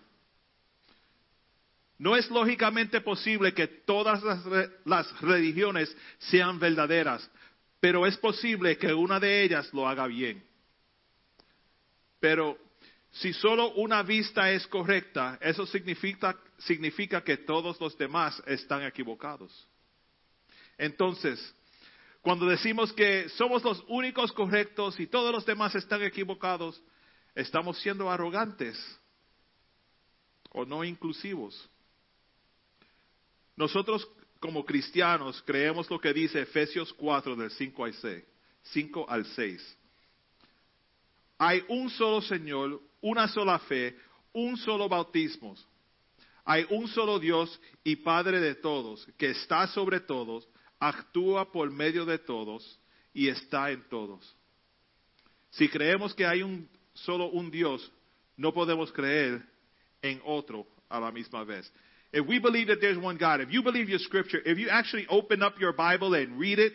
Speaker 3: No es lógicamente posible que todas las, re- las religiones sean verdaderas, pero es posible que una de ellas lo haga bien. Pero si solo una vista es correcta, eso significa, significa que todos los demás están equivocados. Entonces, cuando decimos que somos los únicos correctos y todos los demás están equivocados, estamos siendo arrogantes o no inclusivos. Nosotros como cristianos creemos lo que dice Efesios 4 del 5 al 6. 5 al 6. Hay un solo Señor, una sola fe, un solo bautismo. Hay un solo Dios y Padre de todos, que está sobre todos, actúa por medio de todos y está en todos. Si creemos que hay un solo un Dios, no podemos creer en otro a la misma vez. If we believe that there's one God, if you believe your scripture, if you actually open up your Bible and read it,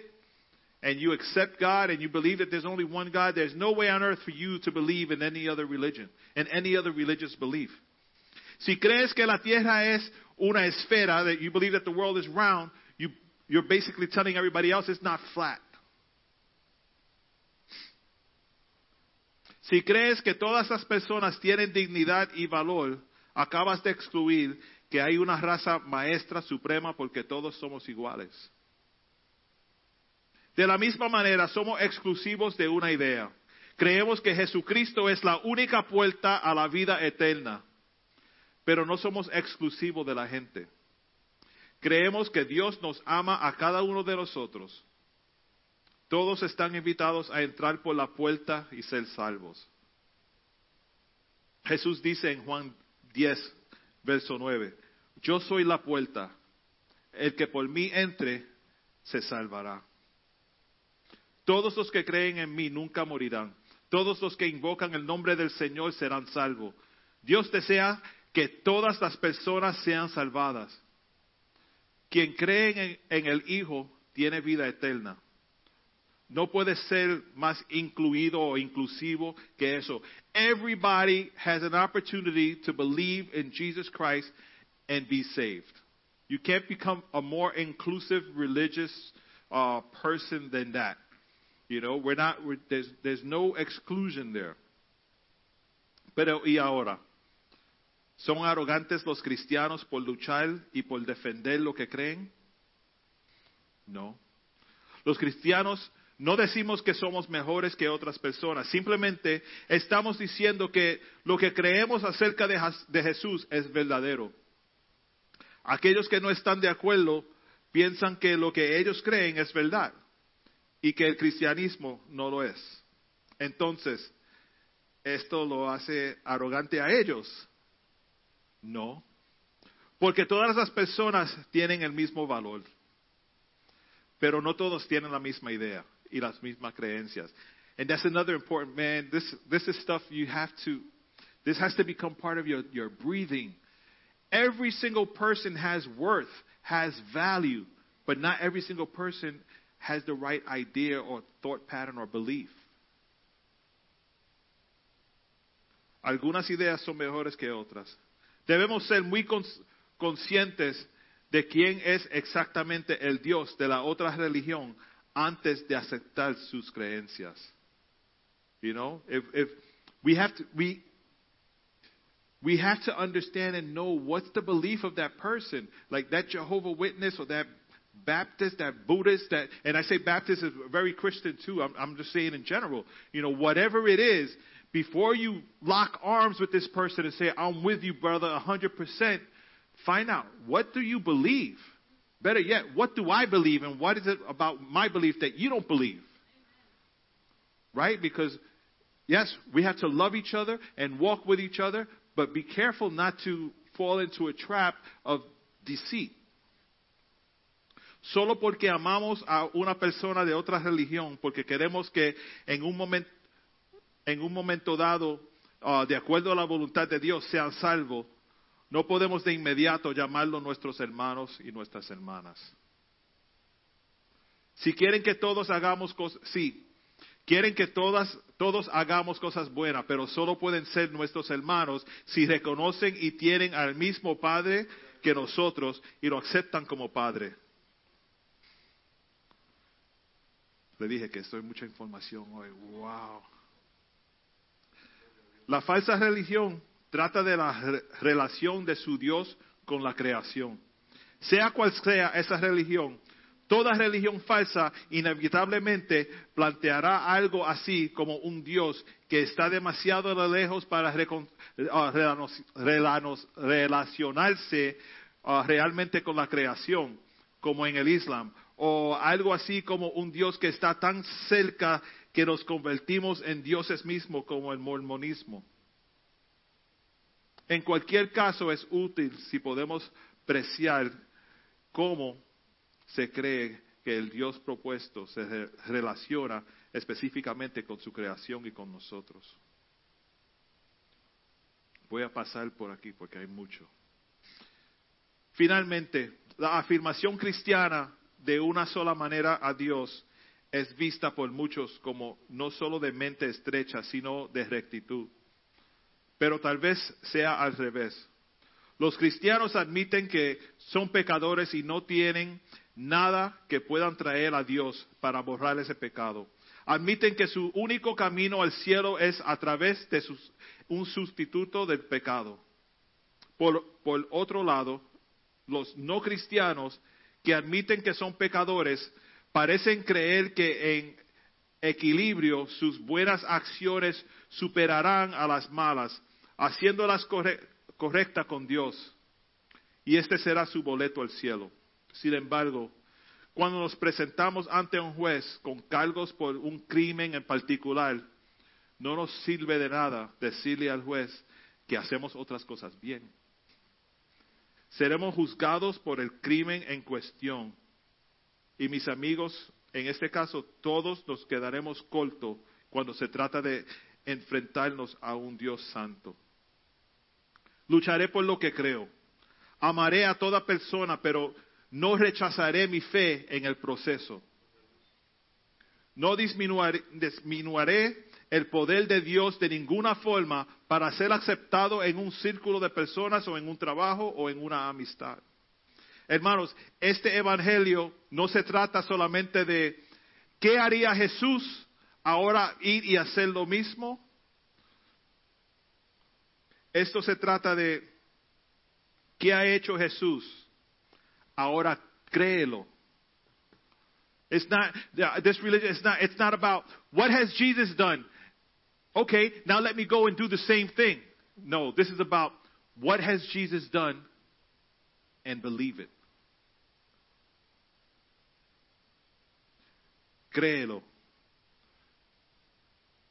Speaker 3: and you accept God and you believe that there's only one God, there's no way on earth for you to believe in any other religion, in any other religious belief. Si crees que la tierra es una esfera, that you believe that the world is round, you, you're basically telling everybody else it's not flat. Si crees que todas las personas tienen dignidad y valor, acabas de excluir que hay una raza maestra suprema porque todos somos iguales. De la misma manera, somos exclusivos de una idea. Creemos que Jesucristo es la única puerta a la vida eterna, pero no somos exclusivos de la gente. Creemos que Dios nos ama a cada uno de nosotros. Todos están invitados a entrar por la puerta y ser salvos. Jesús dice en Juan 10, verso 9, yo soy la puerta, el que por mí entre se salvará. Todos los que creen en mí nunca morirán. Todos los que invocan el nombre del Señor serán salvos. Dios desea que todas las personas sean salvadas. Quien cree en, en el Hijo tiene vida eterna. No puede ser más incluido o inclusivo que eso. Everybody has an opportunity to believe in Jesus Christ and be saved. You can't become a more inclusive religious uh, person than that. You know, we're not, we're, there's, there's no exclusion there. Pero, ¿y ahora? ¿Son arrogantes los cristianos por luchar y por defender lo que creen? No. Los cristianos no decimos que somos mejores que otras personas, simplemente estamos diciendo que lo que creemos acerca de, Jesús es verdadero. Aquellos que no están de acuerdo piensan que lo que ellos creen es verdad y que el cristianismo no lo es. Entonces, ¿esto lo hace arrogante a ellos? No, porque todas las personas tienen el mismo valor, pero no todos tienen la misma idea y las mismas creencias. And that's another important, man, this, this is stuff you have to, this has to become part of your, your breathing. Every single person has worth, has value, but not every single person has the right idea or thought pattern or belief. Algunas ideas son mejores que otras. Debemos ser muy cons conscientes de quién es exactamente el Dios de la otra religión antes de aceptar sus creencias. You know, if, if we have to, we, we have to understand and know what's the belief of that person, like that Jehovah Witness or that Baptist, that Buddhist, that, and I say Baptist is very Christian too. I'm, I'm just saying in general, you know, whatever it is, before you lock arms with this person and say, I'm with you, brother, 100%, find out what do you believe? Better yet, what do I believe and what is it about my belief that you don't believe? Right? Because, yes, we have to love each other and walk with each other, but be careful not to fall into a trap of deceit. Solo porque amamos a una persona de otra religión, porque queremos que en un momento, en un momento dado, uh, de acuerdo a la voluntad de Dios, sean salvos, no podemos de inmediato llamarlos nuestros hermanos y nuestras hermanas. Si quieren que todos hagamos cosas, sí, quieren que todas, todos hagamos cosas buenas, pero solo pueden ser nuestros hermanos si reconocen y tienen al mismo Padre que nosotros y lo aceptan como Padre. Le dije que estoy mucha información hoy. Wow. La falsa religión trata de la re relación de su Dios con la creación. Sea cual sea esa religión, toda religión falsa inevitablemente planteará algo así como un Dios que está demasiado lejos para uh, relacionarse uh, realmente con la creación, como en el Islam, o algo así como un Dios que está tan cerca que nos convertimos en dioses mismos como el mormonismo. En cualquier caso es útil si podemos apreciar cómo se cree que el Dios propuesto se relaciona específicamente con su creación y con nosotros. Voy a pasar por aquí porque hay mucho. Finalmente, la afirmación cristiana de una sola manera a Dios es vista por muchos como no solo de mente estrecha, sino de rectitud. Pero tal vez sea al revés. Los cristianos admiten que son pecadores y no tienen nada que puedan traer a Dios para borrar ese pecado. Admiten que su único camino al cielo es a través de un sustituto del pecado. Por otro lado, los no cristianos que admiten que son pecadores parecen creer que en equilibrio sus buenas acciones superarán a las malas, haciéndolas corre- correctas con Dios. Y este será su boleto al cielo. Sin embargo, cuando nos presentamos ante un juez con cargos por un crimen en particular, no nos sirve de nada decirle al juez que hacemos otras cosas bien. Seremos juzgados por el crimen en cuestión. Y mis amigos, en este caso, todos nos quedaremos cortos cuando se trata de enfrentarnos a un Dios santo. Lucharé por lo que creo. Amaré a toda persona, pero no rechazaré mi fe en el proceso. No disminuiré, disminuiré el poder de Dios de ninguna forma para ser aceptado en un círculo de personas o en un trabajo o en una amistad. Hermanos, este evangelio no se trata solamente de qué haría Jesús ahora ir y hacer lo mismo. Esto se trata de qué ha hecho Jesús. Ahora créelo. It's not this religion. It's not. It's not about what has Jesus done. Okay, now let me go and do the same thing. No, this is about what has Jesus done, and believe it. Créelo.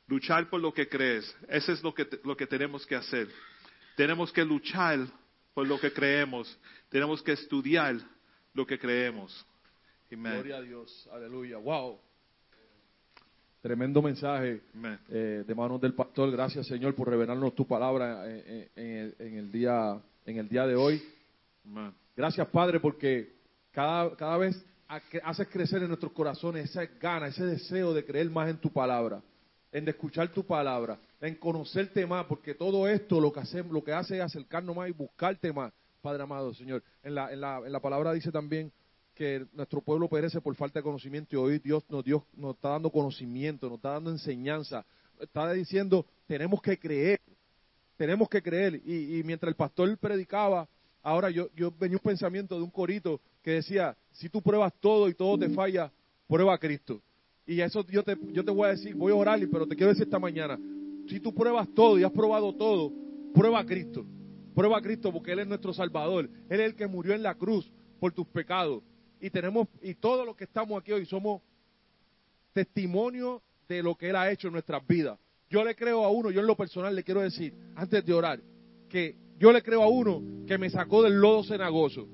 Speaker 3: Luchar por lo que crees. Eso es lo que, lo que tenemos que hacer. Tenemos que luchar por lo que creemos. Tenemos que estudiar lo que creemos. Amen.
Speaker 4: Gloria a Dios, aleluya, wow. Tremendo mensaje eh, de manos del pastor. Gracias, Señor, por revelarnos tu palabra en, en- en el, día, en el día de hoy.
Speaker 3: Amen.
Speaker 4: Gracias, Padre, porque cada, cada vez haces crecer en nuestros corazones esa gana, ese deseo de creer más en tu palabra, en escuchar tu palabra, en conocerte más, porque todo esto lo que, hacemos, lo que hace es acercarnos más y buscarte más, Padre amado, Señor. En la, en la, en la palabra dice también que nuestro pueblo perece por falta de conocimiento y hoy Dios nos, Dios nos está dando conocimiento, nos está dando enseñanza, está diciendo, tenemos que creer, tenemos que creer. Y mientras el pastor predicaba, ahora yo, yo venía un pensamiento de un corito que decía, si tú pruebas todo y todo te falla, prueba a Cristo. Y eso yo te, yo te voy a decir, voy a orar, pero te quiero decir esta mañana, si tú pruebas todo y has probado todo, prueba a Cristo. Prueba a Cristo porque Él es nuestro Salvador. Él es el que murió en la cruz por tus pecados. Y tenemos, y todos los que estamos aquí hoy somos testimonio de lo que Él ha hecho en nuestras vidas. Yo le creo a uno, yo en lo personal le quiero decir, antes de orar, que yo le creo a uno que me sacó del lodo cenagoso.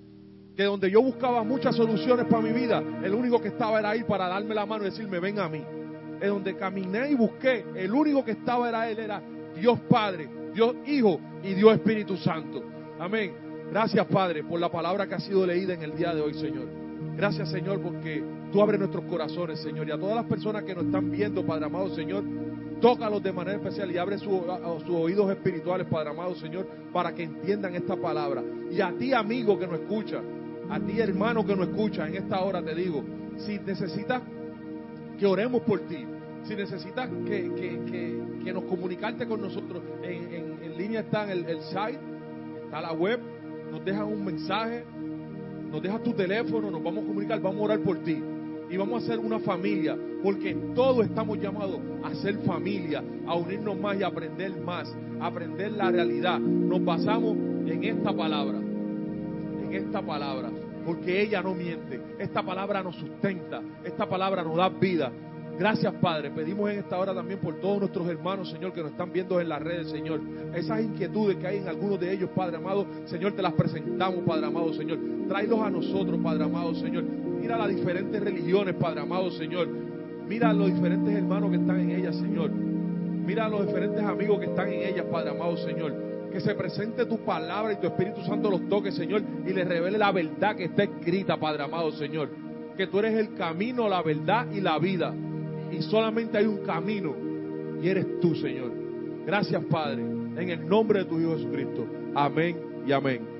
Speaker 4: Que donde yo buscaba muchas soluciones para mi vida, el único que estaba era ahí para darme la mano y decirme, ven a mí. En donde caminé y busqué, el único que estaba era Él, era Dios Padre, Dios Hijo y Dios Espíritu Santo. Amén. Gracias Padre por la palabra que ha sido leída en el día de hoy, Señor. Gracias Señor porque tú abres nuestros corazones, Señor. Y a todas las personas que nos están viendo, Padre amado, Señor, tócalos de manera especial y abre su- sus oídos espirituales, Padre amado, Señor, para que entiendan esta palabra. Y a ti, amigo que nos escucha, a ti, hermano que nos escucha, en esta hora te digo, si necesitas que oremos por ti, si necesitas que, que, que, que nos comunicarte con nosotros, en, línea está el, el site, está la web, nos dejan un mensaje, nos dejas tu teléfono, nos vamos a comunicar, vamos a orar por ti. Y vamos a ser una familia, porque todos estamos llamados a ser familia, a unirnos más y a aprender más, a aprender la realidad. Nos basamos en esta palabra, en esta palabra, porque ella no miente. Esta palabra nos sustenta, esta palabra nos da vida. Gracias, Padre. Pedimos en esta hora también por todos nuestros hermanos, Señor, que nos están viendo en las redes, Señor. Esas inquietudes que hay en algunos de ellos, Padre amado, Señor, te las presentamos, Padre amado, Señor. Tráelos a nosotros, Padre amado, Señor. Mira las diferentes religiones, Padre amado, Señor. Mira a los diferentes hermanos que están en ellas, Señor. Mira a los diferentes amigos que están en ellas, Padre amado, Señor. Que se presente tu palabra y tu Espíritu Santo los toque, Señor, y les revele la verdad que está escrita, Padre amado, Señor. Que tú eres el camino, la verdad y la vida. Y solamente hay un camino, y eres tú, Señor. Gracias, Padre, en el nombre de tu Hijo Jesucristo. Amén y amén.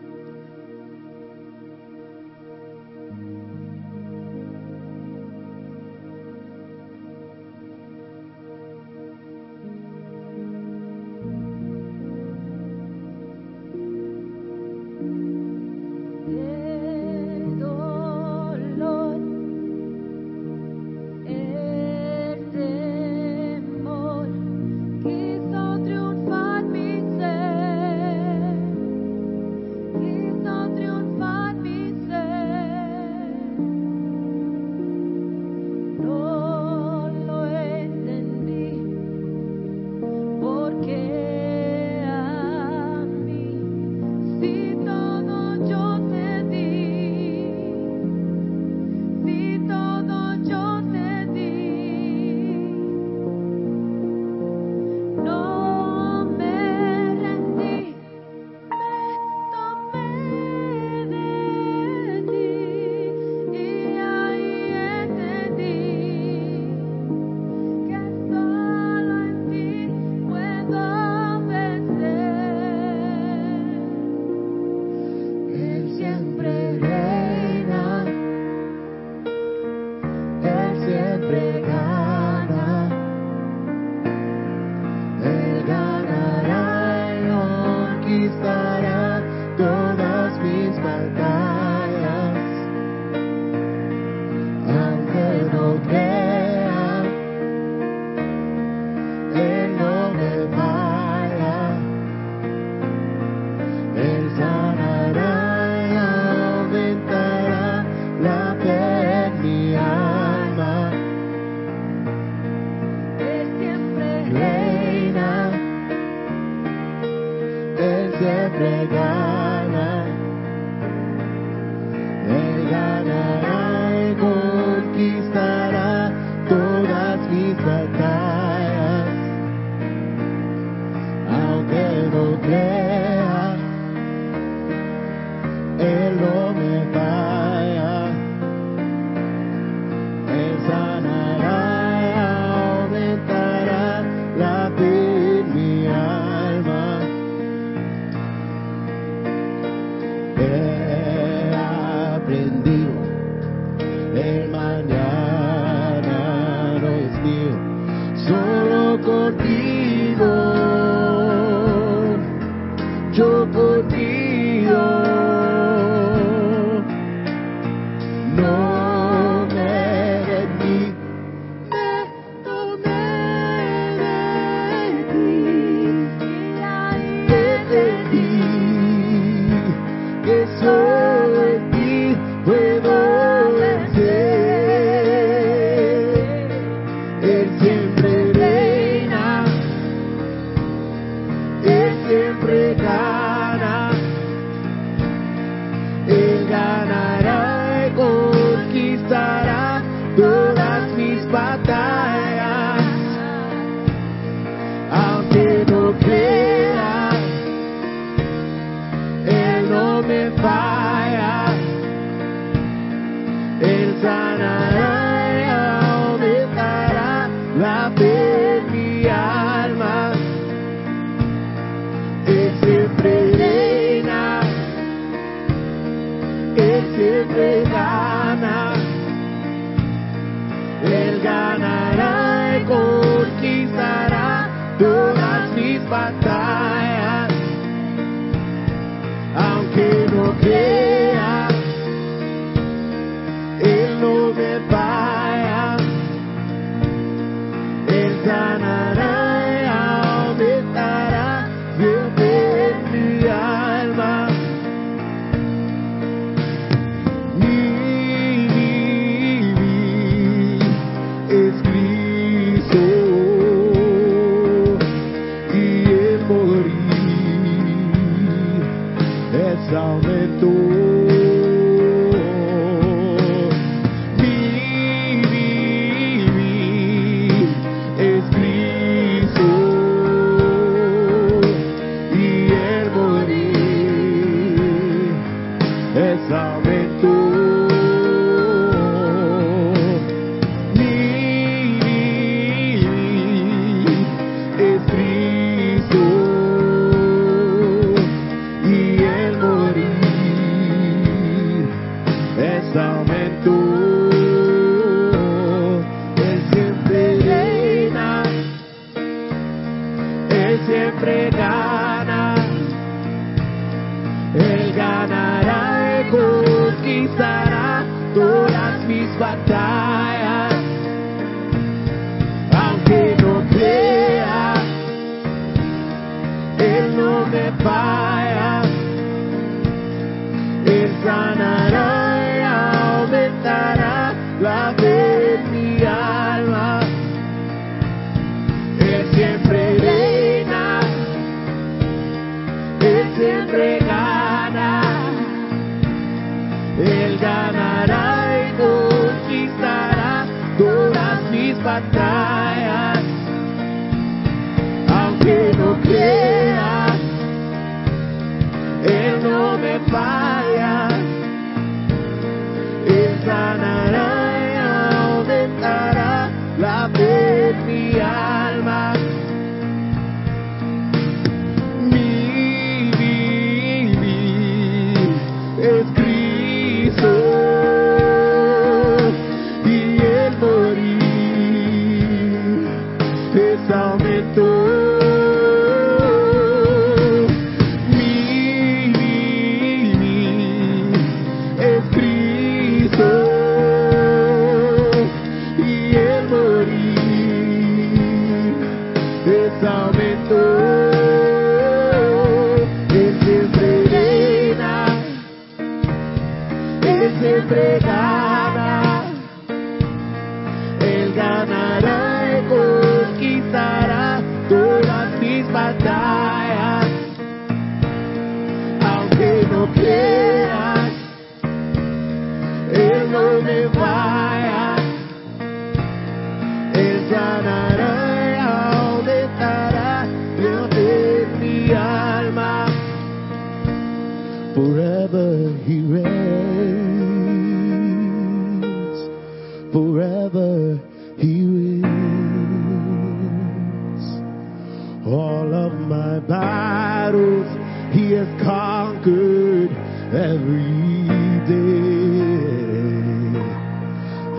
Speaker 2: battles he has conquered every day.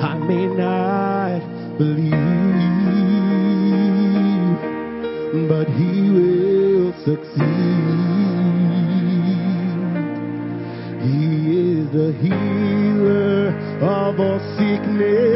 Speaker 2: I may not believe, but he will succeed. He is the healer of all sickness.